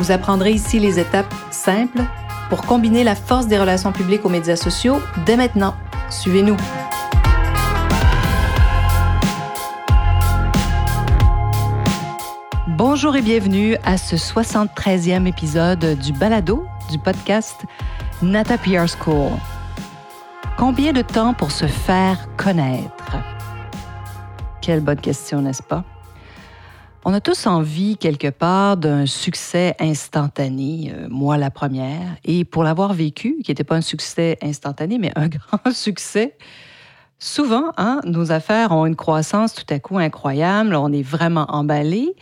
Vous apprendrez ici les étapes simples pour combiner la force des relations publiques aux médias sociaux dès maintenant. Suivez-nous. Bonjour et bienvenue à ce 73e épisode du balado du podcast Nata PR School. Combien de temps pour se faire connaître? Quelle bonne question, n'est-ce pas? On a tous envie, quelque part, d'un succès instantané, euh, moi la première, et pour l'avoir vécu, qui n'était pas un succès instantané, mais un grand succès, souvent, hein, nos affaires ont une croissance tout à coup incroyable, on est vraiment emballé,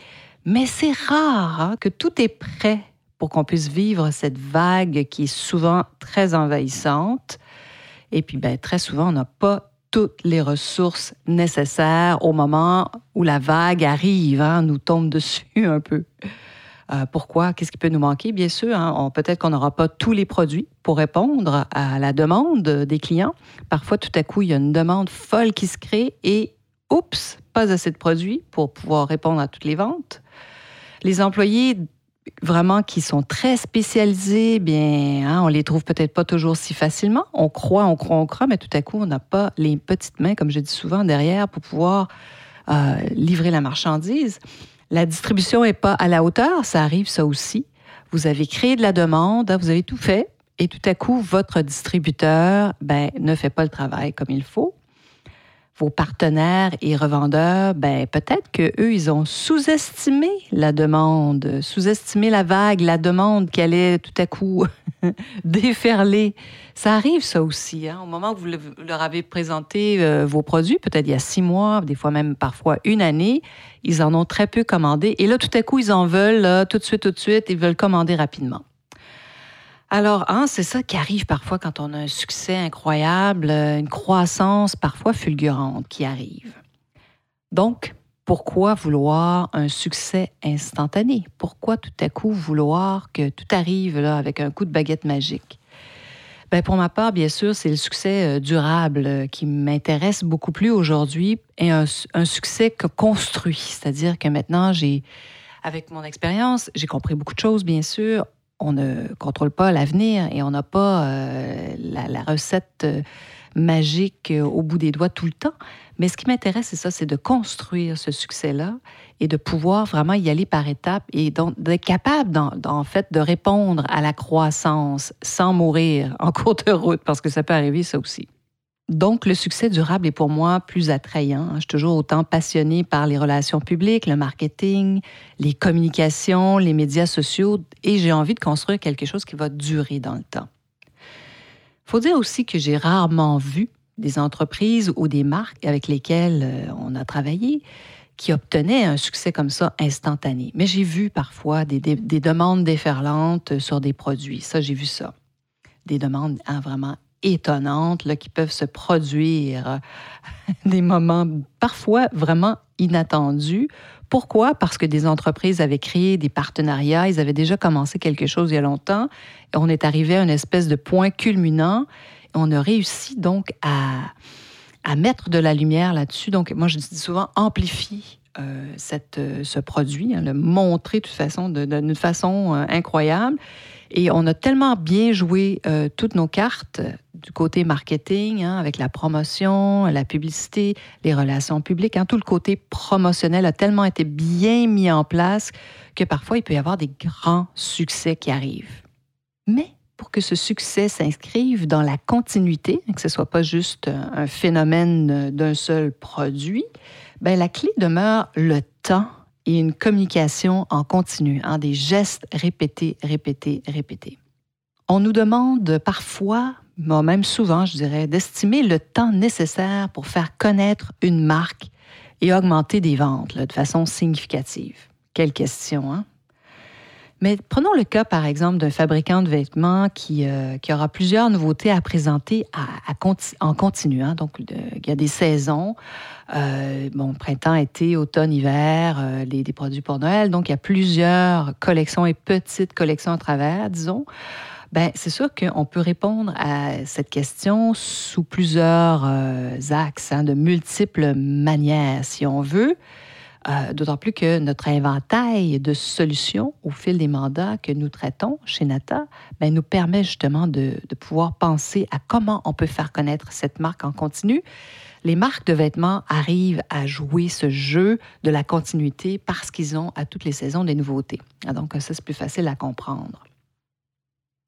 mais c'est rare hein, que tout est prêt pour qu'on puisse vivre cette vague qui est souvent très envahissante. Et puis, ben, très souvent, on n'a pas toutes les ressources nécessaires au moment où la vague arrive, hein, nous tombe dessus un peu. Euh, pourquoi? Qu'est-ce qui peut nous manquer? Bien sûr, hein, peut-être qu'on n'aura pas tous les produits pour répondre à la demande des clients. Parfois, tout à coup, il y a une demande folle qui se crée et, oups, pas assez de produits pour pouvoir répondre à toutes les ventes. Les employés vraiment qui sont très spécialisés, bien, hein, on les trouve peut-être pas toujours si facilement. On croit, on croit, on croit, mais tout à coup, on n'a pas les petites mains, comme je dis souvent, derrière pour pouvoir euh, livrer la marchandise. La distribution n'est pas à la hauteur, ça arrive ça aussi. Vous avez créé de la demande, vous avez tout fait, et tout à coup, votre distributeur ben, ne fait pas le travail comme il faut vos partenaires et revendeurs, ben peut-être que eux ils ont sous-estimé la demande, sous-estimé la vague, la demande qui allait tout à coup déferler. Ça arrive ça aussi. Hein? Au moment où vous leur avez présenté euh, vos produits, peut-être il y a six mois, des fois même parfois une année, ils en ont très peu commandé. Et là, tout à coup, ils en veulent tout de suite, tout de suite, ils veulent commander rapidement. Alors, hein, c'est ça qui arrive parfois quand on a un succès incroyable, euh, une croissance parfois fulgurante qui arrive. Donc, pourquoi vouloir un succès instantané? Pourquoi tout à coup vouloir que tout arrive là, avec un coup de baguette magique? Bien, pour ma part, bien sûr, c'est le succès euh, durable euh, qui m'intéresse beaucoup plus aujourd'hui et un, un succès que construit. C'est-à-dire que maintenant, j'ai, avec mon expérience, j'ai compris beaucoup de choses, bien sûr on ne contrôle pas l'avenir et on n'a pas euh, la, recette euh, magique euh, au bout des doigts tout le temps. Mais ce qui m'intéresse, c'est ça, c'est de construire ce succès-là et de pouvoir vraiment y aller par étapes et d'être capable, en fait, de répondre à la croissance sans mourir en cours de route, parce que ça peut arriver, ça aussi. Donc, le succès durable est pour moi plus attrayant. Je suis toujours autant passionnée par les relations publiques, le marketing, les communications, les médias sociaux, et j'ai envie de construire quelque chose qui va durer dans le temps. Faut dire aussi que j'ai rarement vu des entreprises ou des marques avec lesquelles euh, on a travaillé qui obtenaient un succès comme ça instantané. Mais j'ai vu parfois des, demandes déferlantes sur des produits. Ça, j'ai vu ça. Des demandes hein, vraiment étonnantes là, qui peuvent se produire euh, des moments parfois vraiment inattendus. Pourquoi? Parce que des entreprises avaient créé des partenariats, ils avaient déjà commencé quelque chose il y a longtemps, et on est arrivé à une espèce de point culminant, et on a réussi donc à, à mettre de la lumière là-dessus. Donc, moi, je dis souvent, amplifie euh, euh, ce produit, hein, le montrer de toute façon, d'une façon incroyable. Et on a tellement bien joué toutes nos cartes du côté marketing, hein, avec la promotion, la publicité, les relations publiques, hein, tout le côté promotionnel a tellement été bien mis en place que parfois il peut y avoir des grands succès qui arrivent. Mais pour que ce succès s'inscrive dans la continuité, que ce ne soit pas juste un phénomène d'un seul produit, ben la clé demeure le temps et une communication en continu, hein, des gestes répétés, répétés, répétés. On nous demande parfois même souvent, je dirais, d'estimer le temps nécessaire pour faire connaître une marque et augmenter des ventes de façon significative. Quelle question, hein? Mais prenons le cas, par exemple, d'un fabricant de vêtements qui, euh, qui aura plusieurs nouveautés à présenter en continu. Hein. Donc, il y a des saisons, euh, bon, printemps, été, automne, hiver, euh, des produits pour Noël. Donc, il y a plusieurs collections et petites collections à travers, disons. Ben, c'est sûr qu'on peut répondre à cette question sous plusieurs axes, hein, de multiples manières, si on veut. Euh, d'autant plus que notre inventaire de solutions au fil des mandats que nous traitons chez Nata ben, nous permet justement de, pouvoir penser à comment on peut faire connaître cette marque en continu. Les marques de vêtements arrivent à jouer ce jeu de la continuité parce qu'ils ont à toutes les saisons des nouveautés. Ah, donc ça, c'est plus facile à comprendre.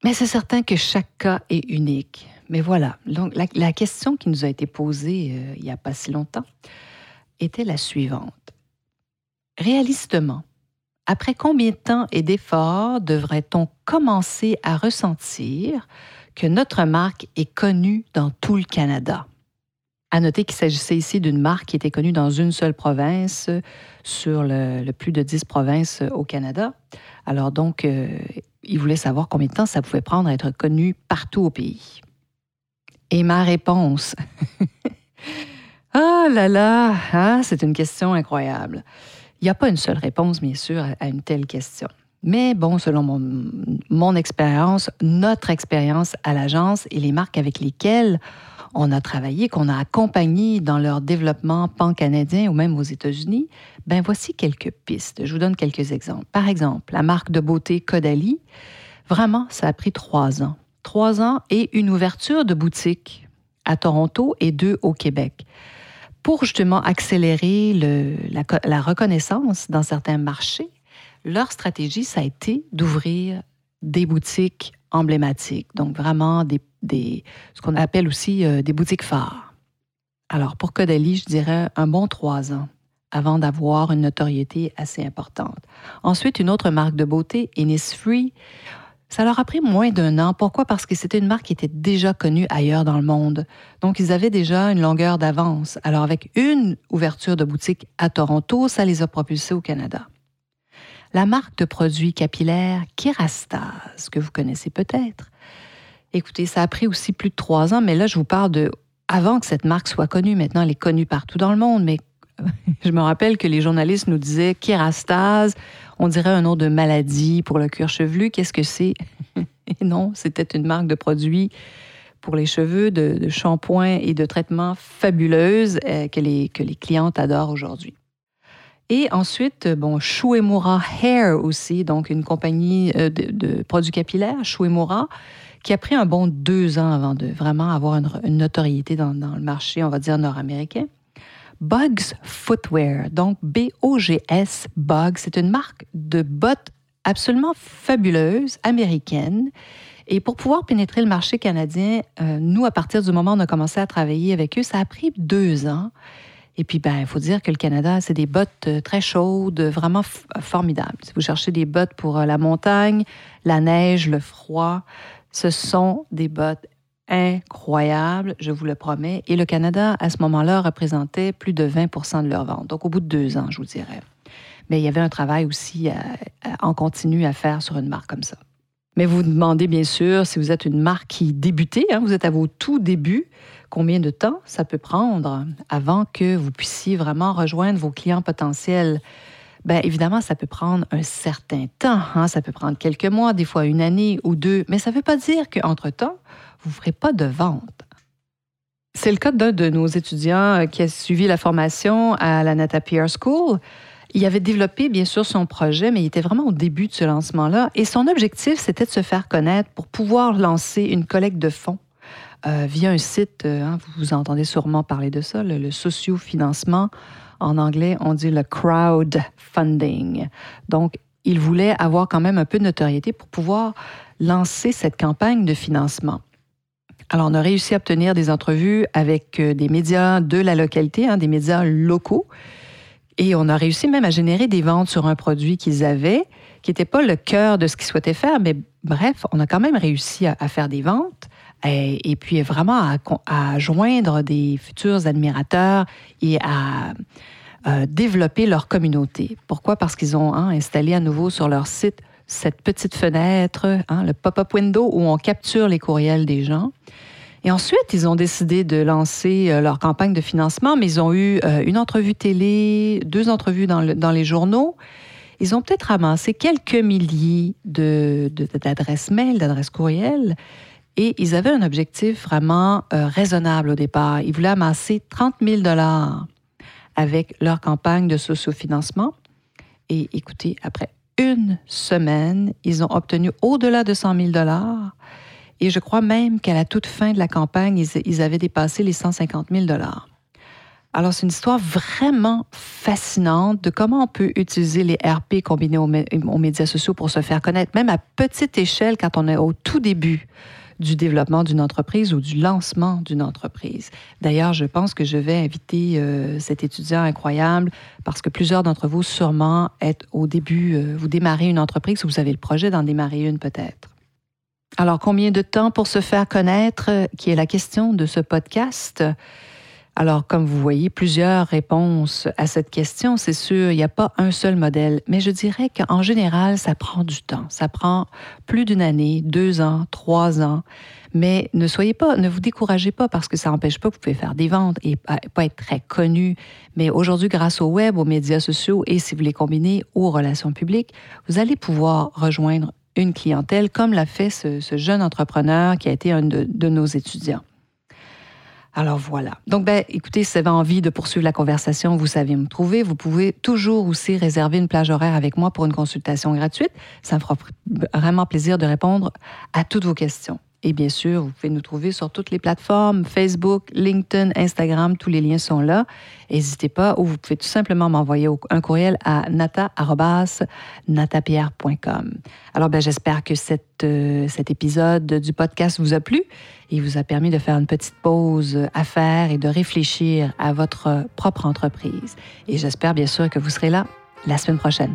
Mais c'est certain que chaque cas est unique. Mais voilà, donc, la, question qui nous a été posée euh, il n'y a pas si longtemps était la suivante. Réalistement, après combien de temps et d'efforts devrait-on commencer à ressentir que notre marque est connue dans tout le Canada? À noter qu'il s'agissait ici d'une marque qui était connue dans une seule province sur le, plus de 10 provinces au Canada. Alors donc, euh, il voulait savoir combien de temps ça pouvait prendre à être connu partout au pays. Et ma réponse. ah là là, hein, c'est une question incroyable. Il n'y a pas une seule réponse, bien sûr, à une telle question. Mais bon, selon mon, expérience, notre expérience à l'agence et les marques avec lesquelles on a travaillé, qu'on a accompagné dans leur développement pan-canadien ou même aux États-Unis, ben voici quelques pistes. Je vous donne quelques exemples. Par exemple, la marque de beauté Caudalie, vraiment, ça a pris trois ans. Trois ans et une ouverture de boutique à Toronto et deux au Québec pour justement accélérer la, reconnaissance dans certains marchés, leur stratégie, ça a été d'ouvrir des boutiques emblématiques, donc vraiment des, ce qu'on appelle aussi euh, des boutiques phares. Alors, pour Caudalie, je dirais un bon trois ans avant d'avoir une notoriété assez importante. Ensuite, une autre marque de beauté, Innisfree, ça leur a pris moins d'un an. Pourquoi? Parce que c'était une marque qui était déjà connue ailleurs dans le monde. Donc, ils avaient déjà une longueur d'avance. Alors, avec une ouverture de boutique à Toronto, ça les a propulsés au Canada. La marque de produits capillaires Kerastase, que vous connaissez peut-être. Écoutez, ça a pris aussi plus de trois ans, mais là, je vous parle de avant que cette marque soit connue. Maintenant, elle est connue partout dans le monde, mais je me rappelle que les journalistes nous disaient Kerastase, on dirait un nom de maladie pour le cuir chevelu. Qu'est-ce que c'est? non, c'était une marque de produits pour les cheveux, de, shampoing et de traitements fabuleuses euh, que, les, que les clientes adorent aujourd'hui. Et ensuite, bon, Shuemura Hair aussi, donc une compagnie euh, de, produits capillaires, Shuemura, qui a pris un bon deux ans avant de vraiment avoir une, notoriété dans, dans, le marché, on va dire, nord-américain. Bugs Footwear, donc B-O-G-S, Bugs, c'est une marque de bottes absolument fabuleuse, américaine. Et pour pouvoir pénétrer le marché canadien, euh, nous, à partir du moment où on a commencé à travailler avec eux, ça a pris deux ans. Et puis, ben, il faut dire que le Canada, c'est des bottes euh, très chaudes, vraiment formidables. Si vous cherchez des bottes pour euh, la montagne, la neige, le froid, ce sont des bottes incroyable, je vous le promets. Et le Canada, à ce moment-là, représentait plus de 20% de leur vente. Donc, au bout de deux ans, je vous dirais. Mais il y avait un travail aussi en continu à faire sur une marque comme ça. Mais vous vous demandez bien sûr, si vous êtes une marque qui débutait, hein, vous êtes à vos tout débuts, combien de temps ça peut prendre avant que vous puissiez vraiment rejoindre vos clients potentiels? Bien, évidemment, ça peut prendre un certain temps. Hein. Ça peut prendre quelques mois, des fois une année ou deux. Mais ça ne veut pas dire qu'entre-temps, vous ne ferez pas de vente. C'est le cas d'un de nos étudiants euh, qui a suivi la formation à la Nata PR School. Il avait développé, bien sûr, son projet, mais il était vraiment au début de ce lancement-là. Et son objectif, c'était de se faire connaître pour pouvoir lancer une collecte de fonds euh, via un site, euh, hein, vous entendez sûrement parler de ça, le, le socio-financement. En anglais, on dit le crowdfunding. Donc, il voulait avoir quand même un peu de notoriété pour pouvoir lancer cette campagne de financement. Alors, on a réussi à obtenir des entrevues avec euh, des médias de la localité, hein, des médias locaux. Et on a réussi même à générer des ventes sur un produit qu'ils avaient, qui n'était pas le cœur de ce qu'ils souhaitaient faire, mais bref, on a quand même réussi à, faire des ventes et, puis vraiment à, joindre des futurs admirateurs et à, développer leur communauté. Pourquoi? Parce qu'ils ont hein, installé à nouveau sur leur site cette petite fenêtre, hein, le pop-up window où on capture les courriels des gens. Et ensuite, ils ont décidé de lancer euh, leur campagne de financement, mais ils ont eu euh, une entrevue télé, deux entrevues dans, les journaux. Ils ont peut-être amassé quelques milliers d'adresses de, mail, d'adresses courriels. Et ils avaient un objectif vraiment euh, raisonnable au départ. Ils voulaient amasser 30 000 dollars avec leur campagne de sociofinancement. Et écoutez, après une semaine, ils ont obtenu au-delà de 100 000 dollars. Et je crois même qu'à la toute fin de la campagne, ils, avaient dépassé les 150 000 dollars. Alors, c'est une histoire vraiment fascinante de comment on peut utiliser les RP combinés aux, médias sociaux pour se faire connaître, même à petite échelle quand on est au tout début du développement d'une entreprise ou du lancement d'une entreprise. D'ailleurs, je pense que je vais inviter euh, cet étudiant incroyable parce que plusieurs d'entre vous sûrement êtes au début, euh, vous démarrez une entreprise ou vous avez le projet d'en démarrer une peut-être. Alors, combien de temps pour se faire connaître, euh, qui est la question de ce podcast? Alors, comme vous voyez, plusieurs réponses à cette question. C'est sûr, il n'y a pas un seul modèle, mais je dirais qu'en général, ça prend du temps. Ça prend plus d'une année, deux ans, trois ans. Mais ne soyez pas, ne vous découragez pas parce que ça n'empêche pas que vous pouvez faire des ventes et pas être très connu. Mais aujourd'hui, grâce au web, aux médias sociaux et si vous les combinez aux relations publiques, vous allez pouvoir rejoindre une clientèle comme l'a fait ce, jeune entrepreneur qui a été un de nos étudiants. Alors voilà. Donc, ben, écoutez, si vous avez envie de poursuivre la conversation, vous savez me trouver. Vous pouvez toujours aussi réserver une plage horaire avec moi pour une consultation gratuite. Ça me fera vraiment plaisir de répondre à toutes vos questions. Et bien sûr, vous pouvez nous trouver sur toutes les plateformes, Facebook, LinkedIn, Instagram, tous les liens sont là. N'hésitez pas, ou vous pouvez tout simplement m'envoyer un courriel à nata.natapierre.com. Alors, ben, j'espère que euh, cet épisode du podcast vous a plu et vous a permis de faire une petite pause à faire et de réfléchir à votre propre entreprise. Et j'espère bien sûr que vous serez là la semaine prochaine.